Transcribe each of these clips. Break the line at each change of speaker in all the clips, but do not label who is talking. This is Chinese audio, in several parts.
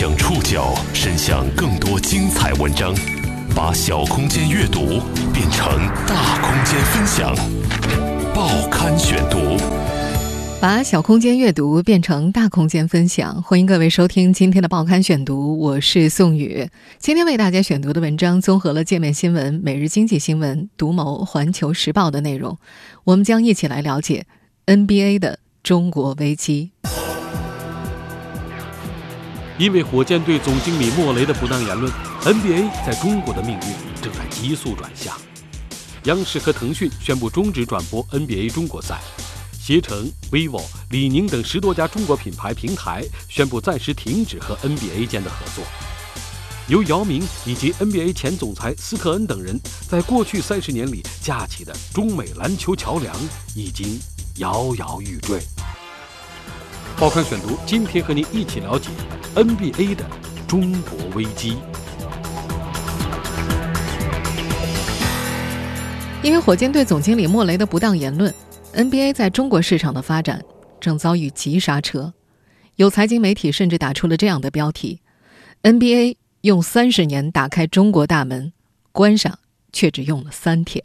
将触角伸向更多精彩文章，把小空间阅读变成大空间分享。报刊选读，
把小空间阅读变成大空间分享。欢迎各位收听今天的报刊选读，我是宋宇。今天为大家选读的文章综合了界面新闻、每日经济新闻、独谋、环球时报的内容。我们将一起来了解 NBA 的中国危机。
因为火箭队总经理莫雷的不当言论，NBA 在中国的命运正在急速转向。央视和腾讯宣布终止转播 NBA 中国赛，携程、vivo、李宁等十多家中国品牌平台宣布暂时停止和 NBA 间的合作。由姚明以及 NBA 前总裁斯特恩等人在过去三十年里架起的中美篮球桥梁已经摇摇欲坠。报刊选读，今天和您一起了解。NBA 的中国危机，
因为火箭队总经理莫雷的不当言论，NBA 在中国市场的发展正遭遇急刹车。有财经媒体甚至打出了这样的标题：“NBA 用三十年打开中国大门，关上却只用了三天。”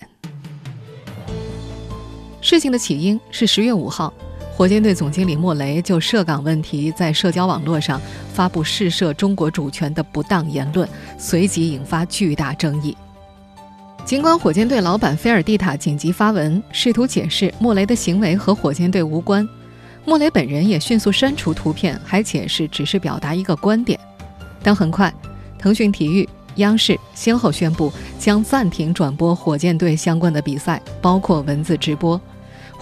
事情的起因是十月五号。火箭队总经理莫雷就涉港问题在社交网络上发布试射中国主权的不当言论，随即引发巨大争议。尽管火箭队老板菲尔蒂塔紧急发文试图解释莫雷的行为和火箭队无关，莫雷本人也迅速删除图片，还解释只是表达一个观点。但很快，腾讯体育、央视先后宣布将暂停转播火箭队相关的比赛，包括文字直播。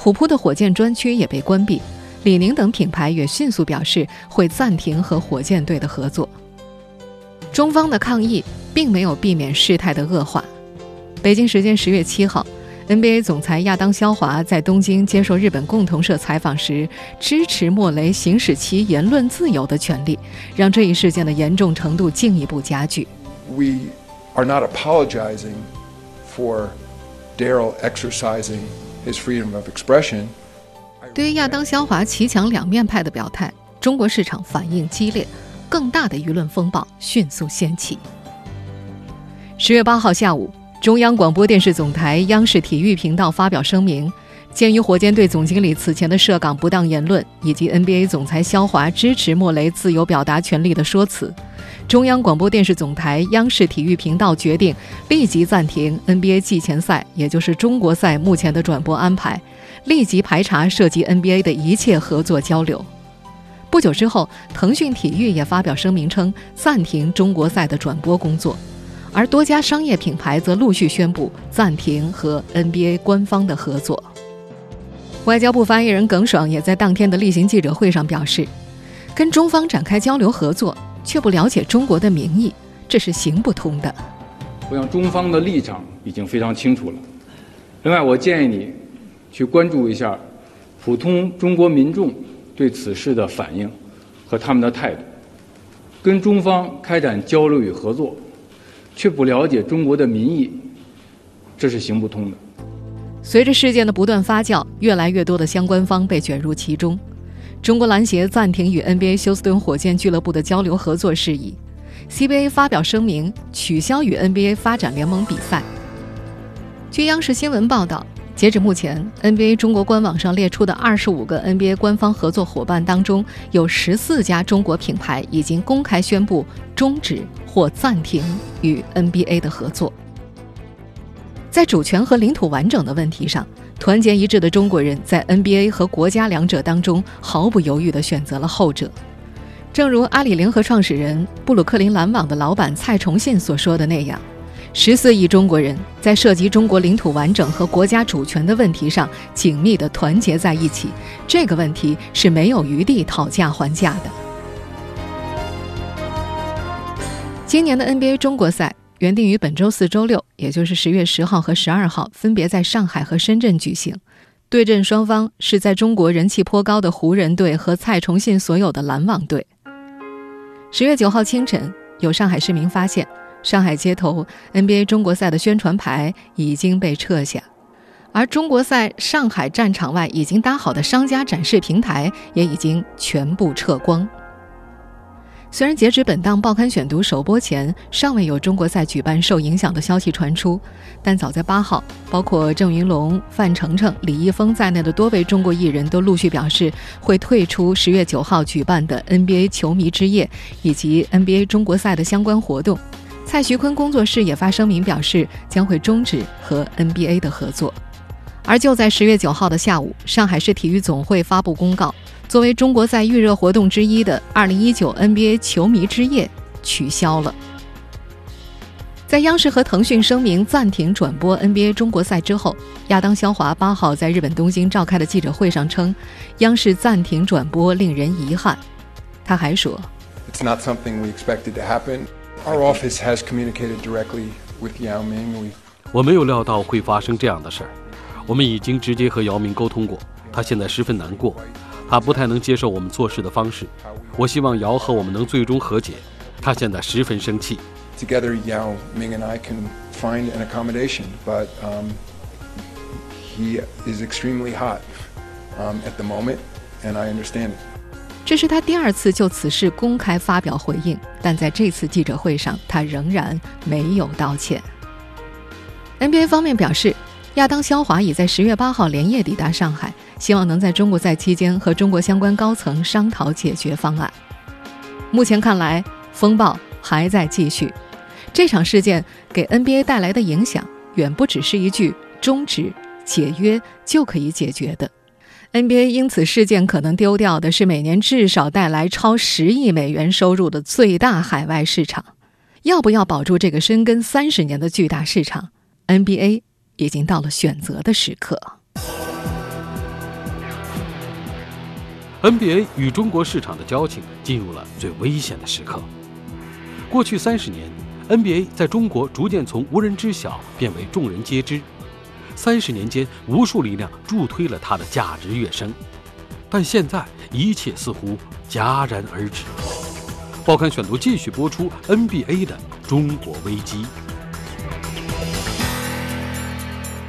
虎扑的火箭专区也被关闭，李宁等品牌也迅速表示会暂停和火箭队的合作。中方的抗议并没有避免事态的恶化。北京时间十月七号，NBA 总裁亚当肖华在东京接受日本共同社采访时，支持莫雷行使其言论自由的权利，让这一事件的严重程度进一步加剧。
We are not apologizing for Daryl exercising. His freedom of expression。
对于亚当肖华骑墙两面派的表态，中国市场反应激烈，更大的舆论风暴迅速掀起。十月八号下午，中央广播电视总台央视体育频道发表声明，鉴于火箭队总经理此前的涉港不当言论，以及 NBA 总裁肖华支持莫雷自由表达权利的说辞。中央广播电视总台央视体育频道决定立即暂停 NBA 季前赛，也就是中国赛目前的转播安排，立即排查涉及 NBA 的一切合作交流。不久之后，腾讯体育也发表声明称暂停中国赛的转播工作，而多家商业品牌则陆续宣布暂停和 NBA 官方的合作。外交部发言人耿爽也在当天的例行记者会上表示，跟中方展开交流合作。却不了解中国的民意，这是行不通的。
我想中方的立场已经非常清楚了。另外，我建议你去关注一下普通中国民众对此事的反应和他们的态度。跟中方开展交流与合作，却不了解中国的民意，这是行不通的。
随着事件的不断发酵，越来越多的相关方被卷入其中。中国篮协暂停与 NBA 休斯顿火箭俱乐部的交流合作事宜，CBA 发表声明取消与 NBA 发展联盟比赛。据央视新闻报道，截止目前，NBA 中国官网上列出的二十五个 NBA 官方合作伙伴当中，有十四家中国品牌已经公开宣布终止或暂停与 NBA 的合作。在主权和领土完整的问题上。团结一致的中国人在 NBA 和国家两者当中毫不犹豫地选择了后者。正如阿里联合创始人、布鲁克林篮网的老板蔡崇信所说的那样：“十四亿中国人在涉及中国领土完整和国家主权的问题上紧密地团结在一起，这个问题是没有余地讨价还价的。”今年的 NBA 中国赛。原定于本周四、周六，也就是十月十号和十二号，分别在上海和深圳举行。对阵双方是在中国人气颇高的湖人队和蔡崇信所有的篮网队。十月九号清晨，有上海市民发现，上海街头 NBA 中国赛的宣传牌已经被撤下，而中国赛上海战场外已经搭好的商家展示平台也已经全部撤光。虽然截止本档报刊选读首播前，尚未有中国赛举办受影响的消息传出，但早在八号，包括郑云龙、范丞丞、李易峰在内的多位中国艺人都陆续表示会退出十月九号举办的 NBA 球迷之夜以及 NBA 中国赛的相关活动。蔡徐坤工作室也发声明表示将会终止和 NBA 的合作。而就在十月九号的下午，上海市体育总会发布公告。作为中国赛预热活动之一的2019 NBA 球迷之夜取消了。在央视和腾讯声明暂停转播 NBA 中国赛之后，亚当·肖华八号在日本东京召开的记者会上称，央视暂停转播令人遗憾。他还说
：“It's not something we expected to happen. Our office has communicated directly with Yao Ming.
我没有料到会发生这样的事儿，我们已经直接和姚明沟通过，他现在十分难过。”他不太能接受我们做事的方式，我希望姚和我们能最终和解。他现在十分生气。
Together, Yao Ming and I can find an accommodation, but um, he is extremely hot um, at the moment, and I understand.
这是他第二次就此事公开发表回应，但在这次记者会上，他仍然没有道歉。NBA 方面表示。亚当·肖华已在十月八号连夜抵达上海，希望能在中国赛期间和中国相关高层商讨解决方案。目前看来，风暴还在继续。这场事件给 NBA 带来的影响，远不只是一句终止解约就可以解决的。NBA 因此事件可能丢掉的是每年至少带来超十亿美元收入的最大海外市场。要不要保住这个深耕三十年的巨大市场？NBA。已经到了选择的时刻。
NBA 与中国市场的交情进入了最危险的时刻。过去三十年，NBA 在中国逐渐从无人知晓变为众人皆知。三十年间，无数力量助推了它的价值跃升。但现在，一切似乎戛然而止。报刊选读继续播出 NBA 的中国危机。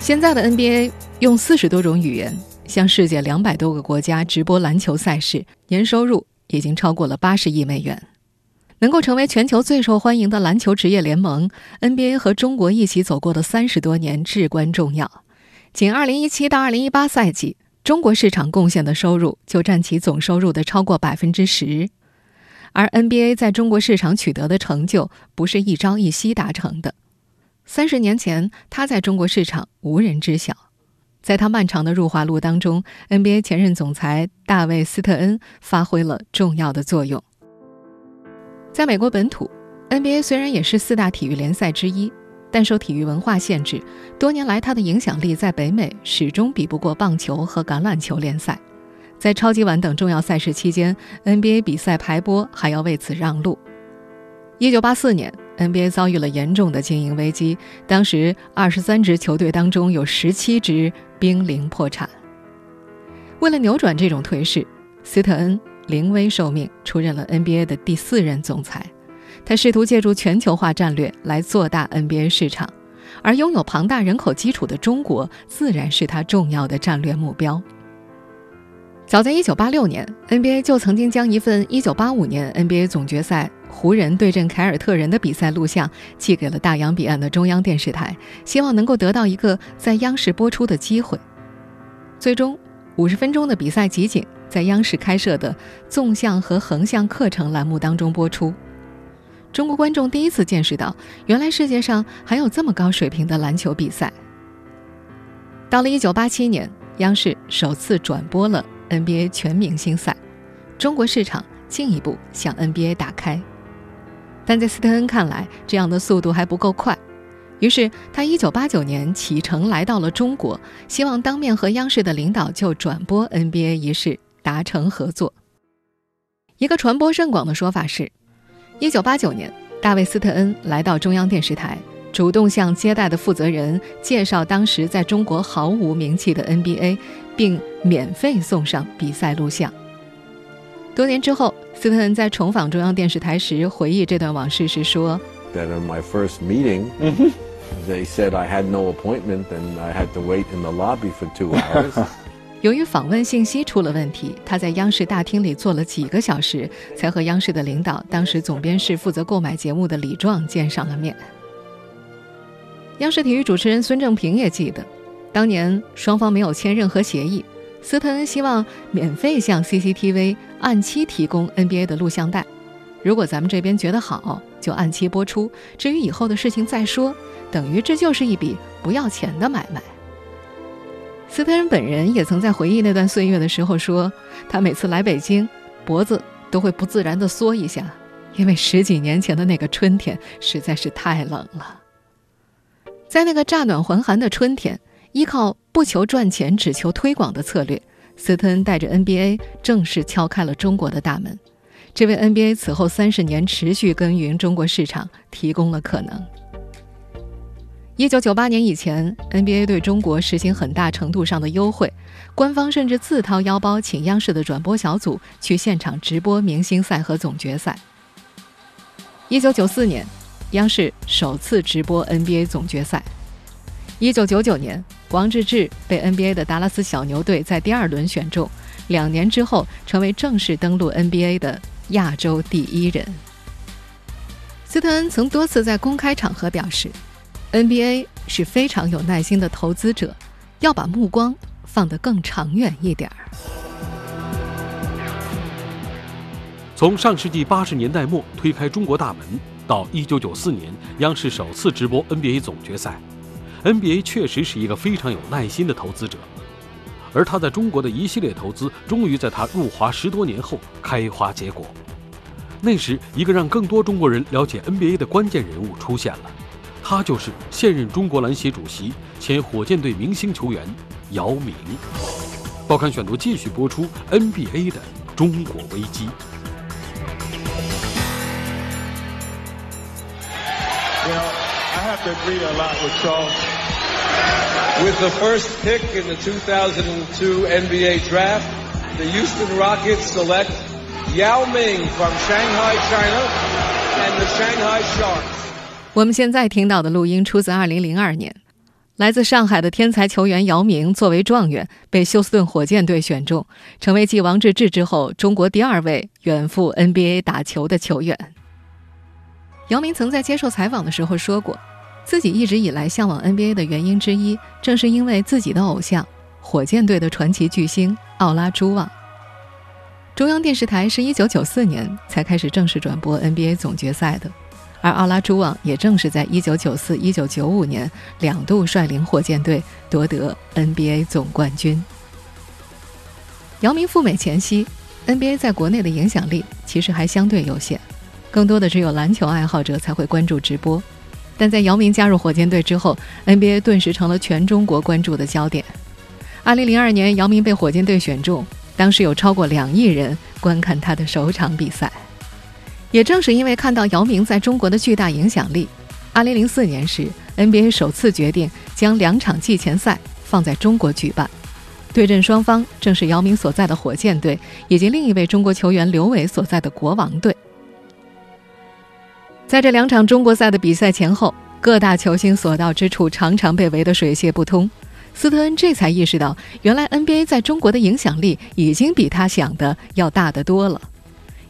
现在的 NBA 用四十多种语言向世界两百多个国家直播篮球赛事，年收入已经超过了八十亿美元。能够成为全球最受欢迎的篮球职业联盟，NBA 和中国一起走过的三十多年至关重要。仅二零一七到二零一八赛季，中国市场贡献的收入就占其总收入的超过百分之十。而 NBA 在中国市场取得的成就，不是一朝一夕达成的。三十年前，他在中国市场无人知晓。在他漫长的入华路当中，NBA 前任总裁大卫·斯特恩发挥了重要的作用。在美国本土，NBA 虽然也是四大体育联赛之一，但受体育文化限制，多年来它的影响力在北美始终比不过棒球和橄榄球联赛。在超级碗等重要赛事期间，NBA 比赛排播还要为此让路。一九八四年。NBA 遭遇了严重的经营危机，当时二十三支球队当中有十七支濒临破产。为了扭转这种颓势，斯特恩临危受命，出任了 NBA 的第四任总裁。他试图借助全球化战略来做大 NBA 市场，而拥有庞大人口基础的中国自然是他重要的战略目标。早在1986年，NBA 就曾经将一份1985年 NBA 总决赛。湖人对阵凯尔特人的比赛录像寄给了大洋彼岸的中央电视台，希望能够得到一个在央视播出的机会。最终，五十分钟的比赛集锦在央视开设的纵向和横向课程栏目当中播出。中国观众第一次见识到，原来世界上还有这么高水平的篮球比赛。到了一九八七年，央视首次转播了 NBA 全明星赛，中国市场进一步向 NBA 打开。但在斯特恩看来，这样的速度还不够快，于是他1989年启程来到了中国，希望当面和央视的领导就转播 NBA 一事达成合作。一个传播甚广的说法是，1989年，大卫·斯特恩来到中央电视台，主动向接待的负责人介绍当时在中国毫无名气的 NBA，并免费送上比赛录像。多年之后，斯特恩在重访中央电视台时回忆这段往事时说
：“That in my first meeting, they said I had no appointment and I had to wait in the lobby for two hours.
由于访问信息出了问题，他在央视大厅里坐了几个小时，才和央视的领导、当时总编室负责购买节目的李壮见上了面。央视体育主持人孙正平也记得，当年双方没有签任何协议，斯特恩希望免费向 CCTV 按期提供 NBA 的录像带，如果咱们这边觉得好，就按期播出，至于以后的事情再说，等于这就是一笔不要钱的买卖。斯特恩本人也曾在回忆那段岁月的时候说，他每次来北京，脖子都会不自然地缩一下，因为十几年前的那个春天实在是太冷了。在那个乍暖还寒的春天，依靠不求赚钱、只求推广的策略，斯特恩带着 NBA 正式敲开了中国的大门，这为 NBA 此后三十年持续耕耘中国市场提供了可能。一九九八年以前，NBA 对中国实行很大程度上的优惠，官方甚至自掏腰包请央视的转播小组去现场直播明星赛和总决赛。一九九四年，央视首次直播 NBA 总决赛。一九九九年，王治郅被 NBA 的达拉斯小牛队在第二轮选中，两年之后成为正式登陆 NBA 的亚洲第一人。斯特恩曾多次在公开场合表示。NBA 是非常有耐心的投资者，要把目光放得更长远一点儿。
从上世纪八十年代末推开中国大门，到一九九四年央视首次直播 NBA 总决赛，NBA 确实是一个非常有耐心的投资者，而他在中国的一系列投资，终于在他入华十多年后开花结果。那时，一个让更多中国人了解 NBA 的关键人物出现了。他就是现任中国篮协主席、前火箭队明星球员姚明。报刊选读继续播出 NBA 的中国危机。
You know, I have to agree a lot with shaw With the first pick in the 2002 NBA draft, the Houston Rockets select Yao Ming from Shanghai, China, and the Shanghai Sharks.
我们现在听到的录音出自2002年，来自上海的天才球员姚明作为状元被休斯顿火箭队选中，成为继王治郅之后中国第二位远赴 NBA 打球的球员。姚明曾在接受采访的时候说过，自己一直以来向往 NBA 的原因之一，正是因为自己的偶像火箭队的传奇巨星奥拉朱旺。中央电视台是一九九四年才开始正式转播 NBA 总决赛的。而奥拉朱旺也正是在1994、1995年两度率领火箭队夺得 NBA 总冠军。姚明赴美前夕，NBA 在国内的影响力其实还相对有限，更多的只有篮球爱好者才会关注直播。但在姚明加入火箭队之后，NBA 顿时成了全中国关注的焦点。2002年，姚明被火箭队选中，当时有超过两亿人观看他的首场比赛。也正是因为看到姚明在中国的巨大影响力，2004年时，NBA 首次决定将两场季前赛放在中国举办，对阵双方正是姚明所在的火箭队以及另一位中国球员刘伟所在的国王队。在这两场中国赛的比赛前后，各大球星所到之处常常被围得水泄不通。斯特恩这才意识到，原来 NBA 在中国的影响力已经比他想的要大得多了。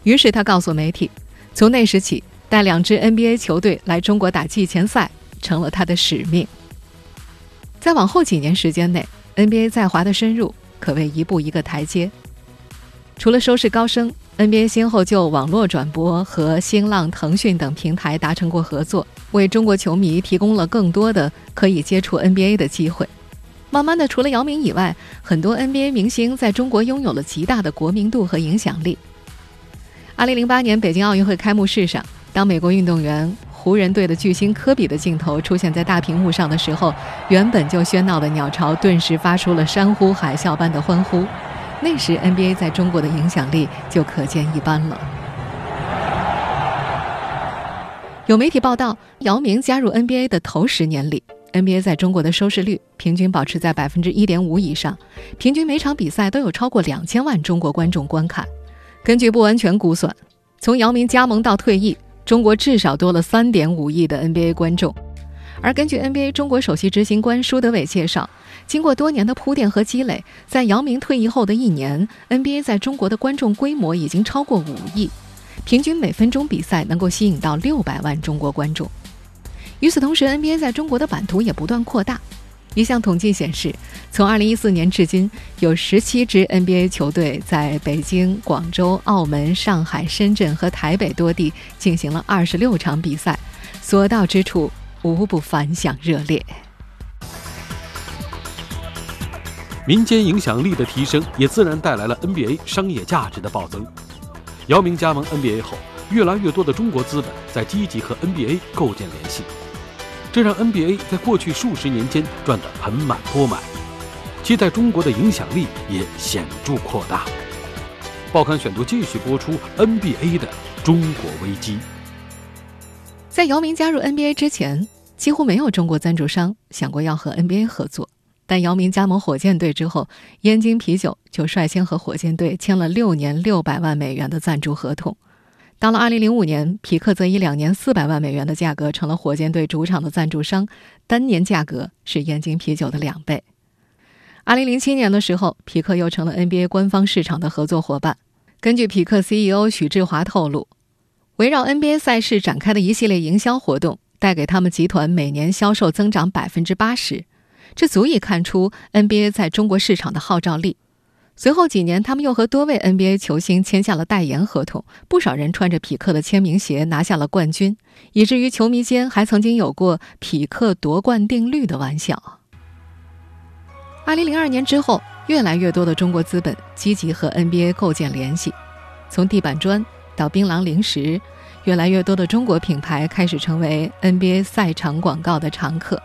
于是他告诉媒体。从那时起，带两支 NBA 球队来中国打季前赛成了他的使命。在往后几年时间内，NBA 在华的深入可谓一步一个台阶。除了收视高升，NBA 先后就网络转播和新浪、腾讯等平台达成过合作，为中国球迷提供了更多的可以接触 NBA 的机会。慢慢的，除了姚明以外，很多 NBA 明星在中国拥有了极大的国民度和影响力。二零零八年北京奥运会开幕式上，当美国运动员湖人队的巨星科比的镜头出现在大屏幕上的时候，原本就喧闹的鸟巢顿时发出了山呼海啸般的欢呼。那时 NBA 在中国的影响力就可见一斑了。有媒体报道，姚明加入 NBA 的头十年里，NBA 在中国的收视率平均保持在百分之一点五以上，平均每场比赛都有超过两千万中国观众观看。根据不完全估算，从姚明加盟到退役，中国至少多了三点五亿的 NBA 观众。而根据 NBA 中国首席执行官舒德伟介绍，经过多年的铺垫和积累，在姚明退役后的一年，NBA 在中国的观众规模已经超过五亿，平均每分钟比赛能够吸引到六百万中国观众。与此同时，NBA 在中国的版图也不断扩大。一项统计显示，从2014年至今，有17支 NBA 球队在北京、广州、澳门、上海、深圳和台北多地进行了26场比赛，所到之处无不反响热烈。
民间影响力的提升，也自然带来了 NBA 商业价值的暴增。姚明加盟 NBA 后，越来越多的中国资本在积极和 NBA 构建联系。这让 NBA 在过去数十年间赚得盆满钵满，其在中国的影响力也显著扩大。报刊选读继续播出 NBA 的中国危机。
在姚明加入 NBA 之前，几乎没有中国赞助商想过要和 NBA 合作。但姚明加盟火箭队之后，燕京啤酒就率先和火箭队签了六年六百万美元的赞助合同。到了2005年，匹克则以两年400万美元的价格成了火箭队主场的赞助商，单年价格是燕京啤酒的两倍。2007年的时候，匹克又成了 NBA 官方市场的合作伙伴。根据匹克 CEO 许志华透露，围绕 NBA 赛事展开的一系列营销活动，带给他们集团每年销售增长百分之八十这足以看出 NBA 在中国市场的号召力。随后几年，他们又和多位 NBA 球星签下了代言合同，不少人穿着匹克的签名鞋拿下了冠军，以至于球迷间还曾经有过“匹克夺冠定律”的玩笑。二零零二年之后，越来越多的中国资本积极和 NBA 构建联系，从地板砖到槟榔零食，越来越多的中国品牌开始成为 NBA 赛场广告的常客。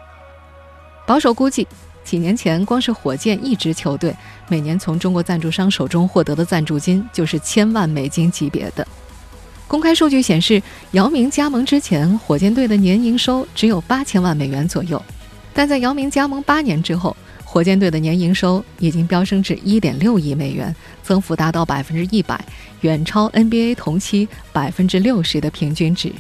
保守估计。几年前，光是火箭一支球队每年从中国赞助商手中获得的赞助金就是千万美金级别的。公开数据显示，姚明加盟之前，火箭队的年营收只有八千万美元左右，但在姚明加盟八年之后，火箭队的年营收已经飙升至一点六亿美元，增幅达到百分之一百，远超 NBA 同期百分之六十的平均值。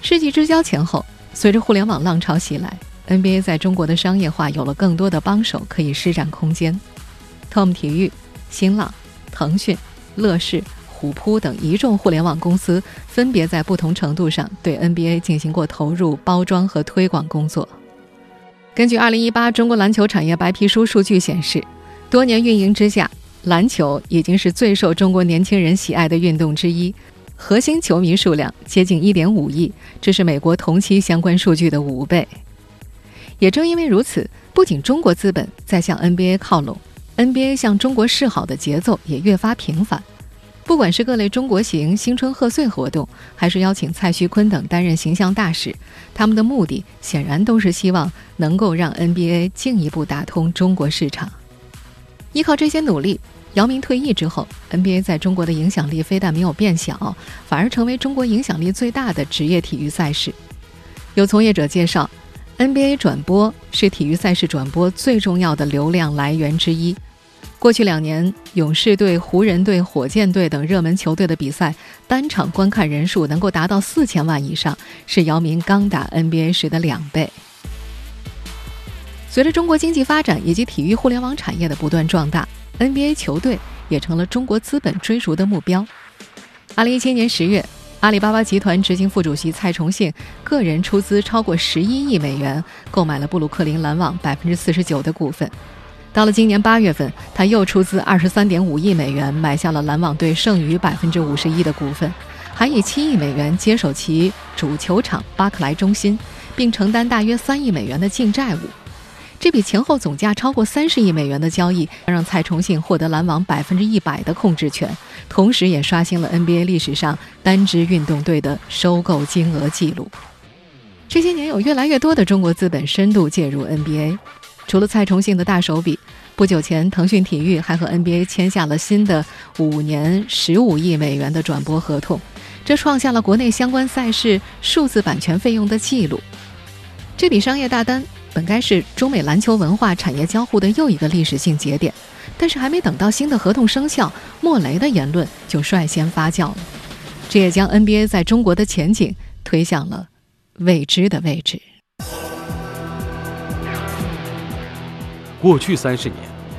世纪之交前后，随着互联网浪潮袭来。NBA 在中国的商业化有了更多的帮手可以施展空间。Tom 体育、新浪、腾讯、乐视、虎扑等一众互联网公司分别在不同程度上对 NBA 进行过投入、包装和推广工作。根据2018中国篮球产业白皮书数据显示，多年运营之下，篮球已经是最受中国年轻人喜爱的运动之一，核心球迷数量接近1.5亿，这是美国同期相关数据的五倍。也正因为如此，不仅中国资本在向 NBA 靠拢，NBA 向中国示好的节奏也越发频繁。不管是各类中国行新春贺岁活动，还是邀请蔡徐坤等担任形象大使，他们的目的显然都是希望能够让 NBA 进一步打通中国市场。依靠这些努力，姚明退役之后，NBA 在中国的影响力非但没有变小，反而成为中国影响力最大的职业体育赛事。有从业者介绍。NBA 转播是体育赛事转播最重要的流量来源之一。过去两年，勇士队、湖人队、火箭队等热门球队的比赛，单场观看人数能够达到四千万以上，是姚明刚打 NBA 时的两倍。随着中国经济发展以及体育互联网产业的不断壮大，NBA 球队也成了中国资本追逐的目标。二零一七年十月。阿里巴巴集团执行副主席蔡崇信个人出资超过十一亿美元，购买了布鲁克林篮网百分之四十九的股份。到了今年八月份，他又出资二十三点五亿美元买下了篮网队剩余百分之五十一的股份，还以七亿美元接手其主球场巴克莱中心，并承担大约三亿美元的净债务。这笔前后总价超过三十亿美元的交易，让蔡崇信获得篮网百分之一百的控制权，同时也刷新了 NBA 历史上单支运动队的收购金额记录。这些年，有越来越多的中国资本深度介入 NBA。除了蔡崇信的大手笔，不久前腾讯体育还和 NBA 签下了新的五年十五亿美元的转播合同，这创下了国内相关赛事数字版权费用的记录。这笔商业大单。本该是中美篮球文化产业交互的又一个历史性节点，但是还没等到新的合同生效，莫雷的言论就率先发酵了，这也将 NBA 在中国的前景推向了未知的位置。
过去三十年，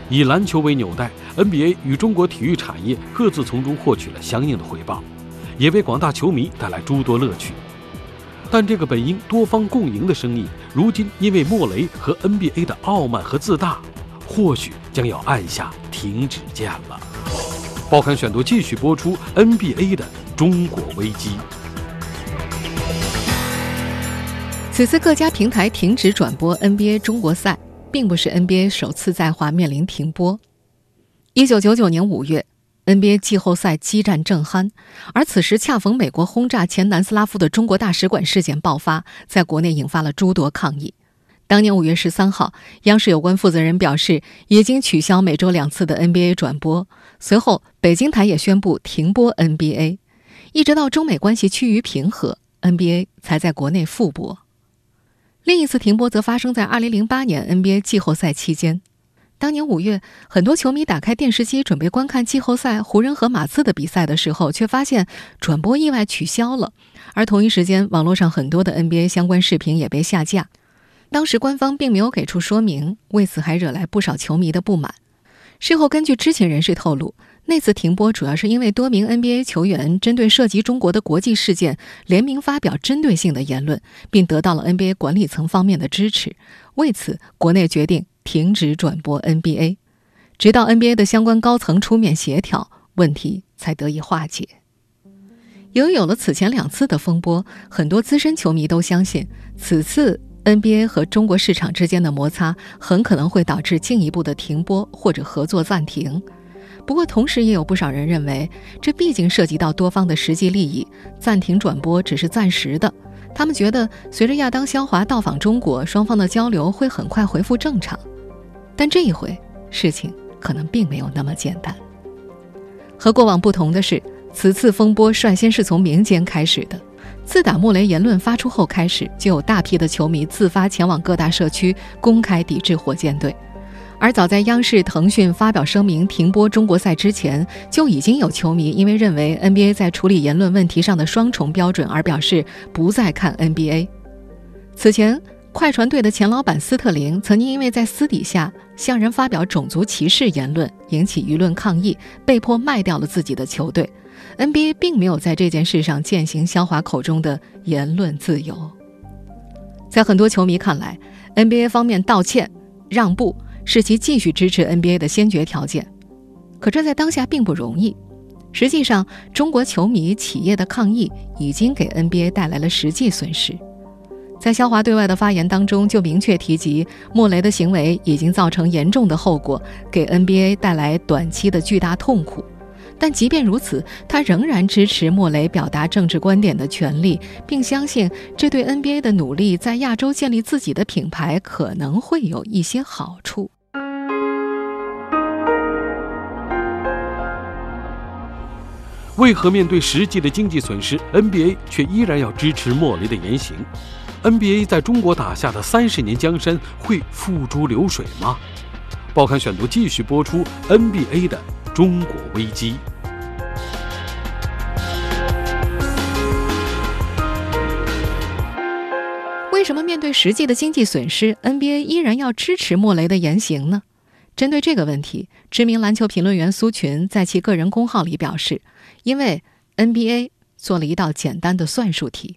以篮球为纽带，NBA 与中国体育产业各自从中获取了相应的回报，也为广大球迷带来诸多乐趣。但这个本应多方共赢的生意，如今因为莫雷和 NBA 的傲慢和自大，或许将要按下停止键了。报刊选读继续播出 NBA 的中国危机。
此次各家平台停止转播 NBA 中国赛。并不是 NBA 首次在华面临停播。一九九九年五月，NBA 季后赛激战正酣，而此时恰逢美国轰炸前南斯拉夫的中国大使馆事件爆发，在国内引发了诸多抗议。当年五月十三号，央视有关负责人表示，已经取消每周两次的 NBA 转播。随后，北京台也宣布停播 NBA，一直到中美关系趋于平和，NBA 才在国内复播。另一次停播则发生在2008年 NBA 季后赛期间。当年五月，很多球迷打开电视机准备观看季后赛湖人和马刺的比赛的时候，却发现转播意外取消了。而同一时间，网络上很多的 NBA 相关视频也被下架。当时官方并没有给出说明，为此还惹来不少球迷的不满。事后，根据知情人士透露。那次停播主要是因为多名 NBA 球员针对涉及中国的国际事件联名发表针对性的言论，并得到了 NBA 管理层方面的支持。为此，国内决定停止转播 NBA，直到 NBA 的相关高层出面协调，问题才得以化解。由于有了此前两次的风波，很多资深球迷都相信，此次 NBA 和中国市场之间的摩擦很可能会导致进一步的停播或者合作暂停。不过，同时也有不少人认为，这毕竟涉及到多方的实际利益，暂停转播只是暂时的。他们觉得，随着亚当肖华到访中国，双方的交流会很快恢复正常。但这一回，事情可能并没有那么简单。和过往不同的是，此次风波率先是从民间开始的。自打莫雷言论发出后开始，就有大批的球迷自发前往各大社区，公开抵制火箭队。而早在央视、腾讯发表声明停播中国赛之前，就已经有球迷因为认为 NBA 在处理言论问题上的双重标准而表示不再看 NBA。此前，快船队的前老板斯特林曾经因为在私底下向人发表种族歧视言论，引起舆论抗议，被迫卖掉了自己的球队。NBA 并没有在这件事上践行肖华口中的言论自由。在很多球迷看来，NBA 方面道歉、让步。是其继续支持 NBA 的先决条件，可这在当下并不容易。实际上，中国球迷、企业的抗议已经给 NBA 带来了实际损失。在肖华对外的发言当中，就明确提及莫雷的行为已经造成严重的后果，给 NBA 带来短期的巨大痛苦。但即便如此，他仍然支持莫雷表达政治观点的权利，并相信这对 NBA 的努力在亚洲建立自己的品牌可能会有一些好处。
为何面对实际的经济损失，NBA 却依然要支持莫雷的言行？NBA 在中国打下的三十年江山会付诸流水吗？报刊选读继续播出 NBA 的中国危机。
为什么面对实际的经济损失，NBA 依然要支持莫雷的言行呢？针对这个问题，知名篮球评论员苏群在其个人公号里表示：“因为 NBA 做了一道简单的算术题，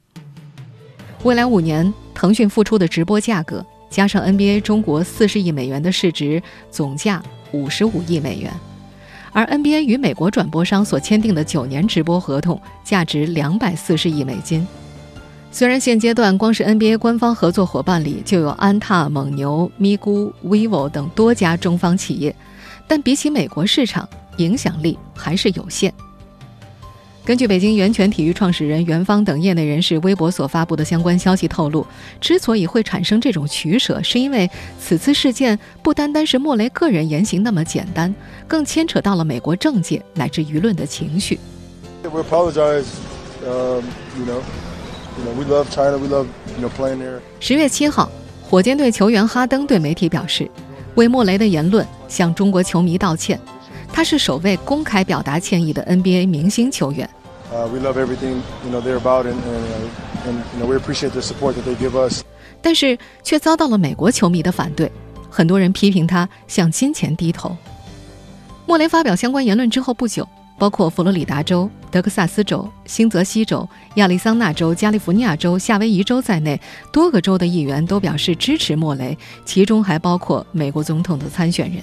未来五年腾讯付出的直播价格加上 NBA 中国四十亿美元的市值，总价五十五亿美元，而 NBA 与美国转播商所签订的九年直播合同价值两百四十亿美金。”虽然现阶段光是 NBA 官方合作伙伴里就有安踏、蒙牛、咪咕、vivo 等多家中方企业，但比起美国市场，影响力还是有限。根据北京源泉体育创始人袁方等业内人士微博所发布的相关消息透露，之所以会产生这种取舍，是因为此次事件不单单是莫雷个人言行那么简单，更牵扯到了美国政界乃至舆论的情绪。
We apologize, you know.
十月七号，火箭队球员哈登对媒体表示，为莫雷的言论向中国球迷道歉。他是首位公开表达歉意的 NBA 明星球员。
Uh, we love everything you know they're about, and and, uh, and you know we appreciate the support that they give us.
但是却遭到了美国球迷的反对，很多人批评他向金钱低头。莫雷发表相关言论之后不久，包括佛罗里达州、德克萨斯州、新泽西州、亚利桑那州、加利福尼亚州、夏威夷州在内多个州的议员都表示支持莫雷，其中还包括美国总统的参选人。《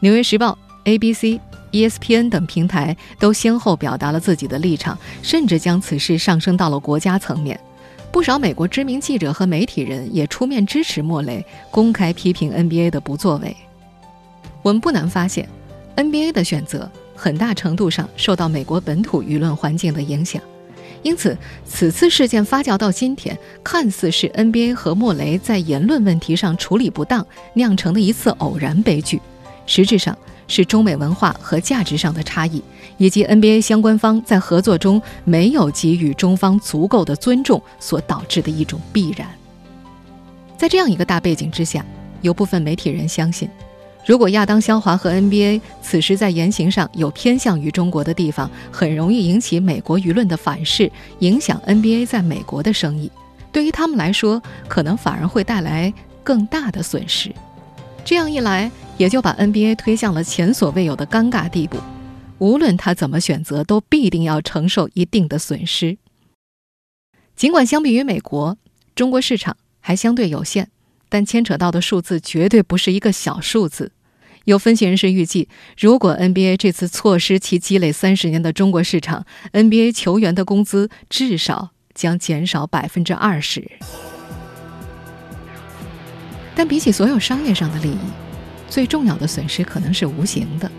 纽约时报》、ABC、ESPN 等平台都先后表达了自己的立场，甚至将此事上升到了国家层面。不少美国知名记者和媒体人也出面支持莫雷，公开批评 NBA 的不作为。我们不难发现。NBA 的选择很大程度上受到美国本土舆论环境的影响，因此此次事件发酵到今天，看似是 NBA 和莫雷在言论问题上处理不当酿成的一次偶然悲剧，实质上是中美文化和价值上的差异，以及 NBA 相关方在合作中没有给予中方足够的尊重所导致的一种必然。在这样一个大背景之下，有部分媒体人相信。如果亚当·肖华和 NBA 此时在言行上有偏向于中国的地方，很容易引起美国舆论的反噬，影响 NBA 在美国的生意。对于他们来说，可能反而会带来更大的损失。这样一来，也就把 NBA 推向了前所未有的尴尬地步。无论他怎么选择，都必定要承受一定的损失。尽管相比于美国，中国市场还相对有限，但牵扯到的数字绝对不是一个小数字。有分析人士预计，如果 NBA 这次错失其积累三十年的中国市场，NBA 球员的工资至少将减少百分之二十。但比起所有商业上的利益，最重要的损失可能是无形的，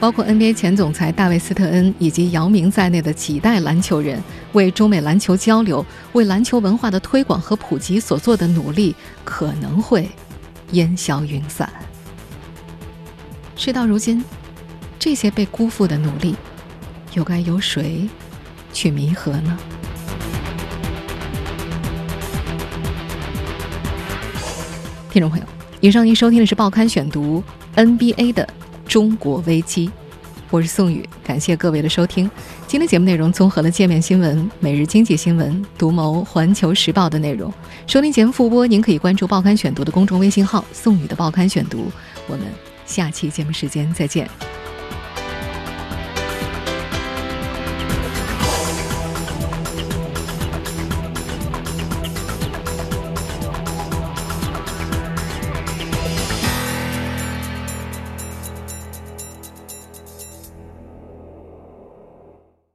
包括 NBA 前总裁大卫·斯特恩以及姚明在内的几代篮球人为中美篮球交流、为篮球文化的推广和普及所做的努力，可能会烟消云散。事到如今，这些被辜负的努力，又该由谁去弥合呢？听众朋友，以上您收听的是《报刊选读》NBA 的中国危机，我是宋宇，感谢各位的收听。今天节目内容综合了界面新闻、每日经济新闻、独谋、环球时报的内容。收听节目复播，您可以关注《报刊选读》的公众微信号“宋宇的报刊选读”。我们。下期节目时间再见。